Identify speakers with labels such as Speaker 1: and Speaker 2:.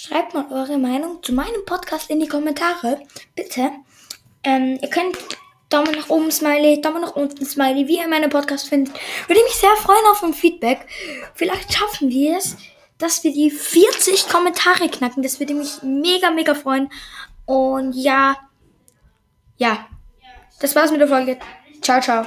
Speaker 1: schreibt mal eure Meinung zu meinem Podcast in die Kommentare. Bitte. Ähm, ihr könnt Daumen nach oben, Smiley, Daumen nach unten, Smiley, wie ihr meinen Podcast findet. Würde mich sehr freuen auf ein Feedback. Vielleicht schaffen wir es, dass wir die 40 Kommentare knacken. Das würde mich mega, mega freuen. Und ja, ja, das war's mit der Folge. Ciao, ciao.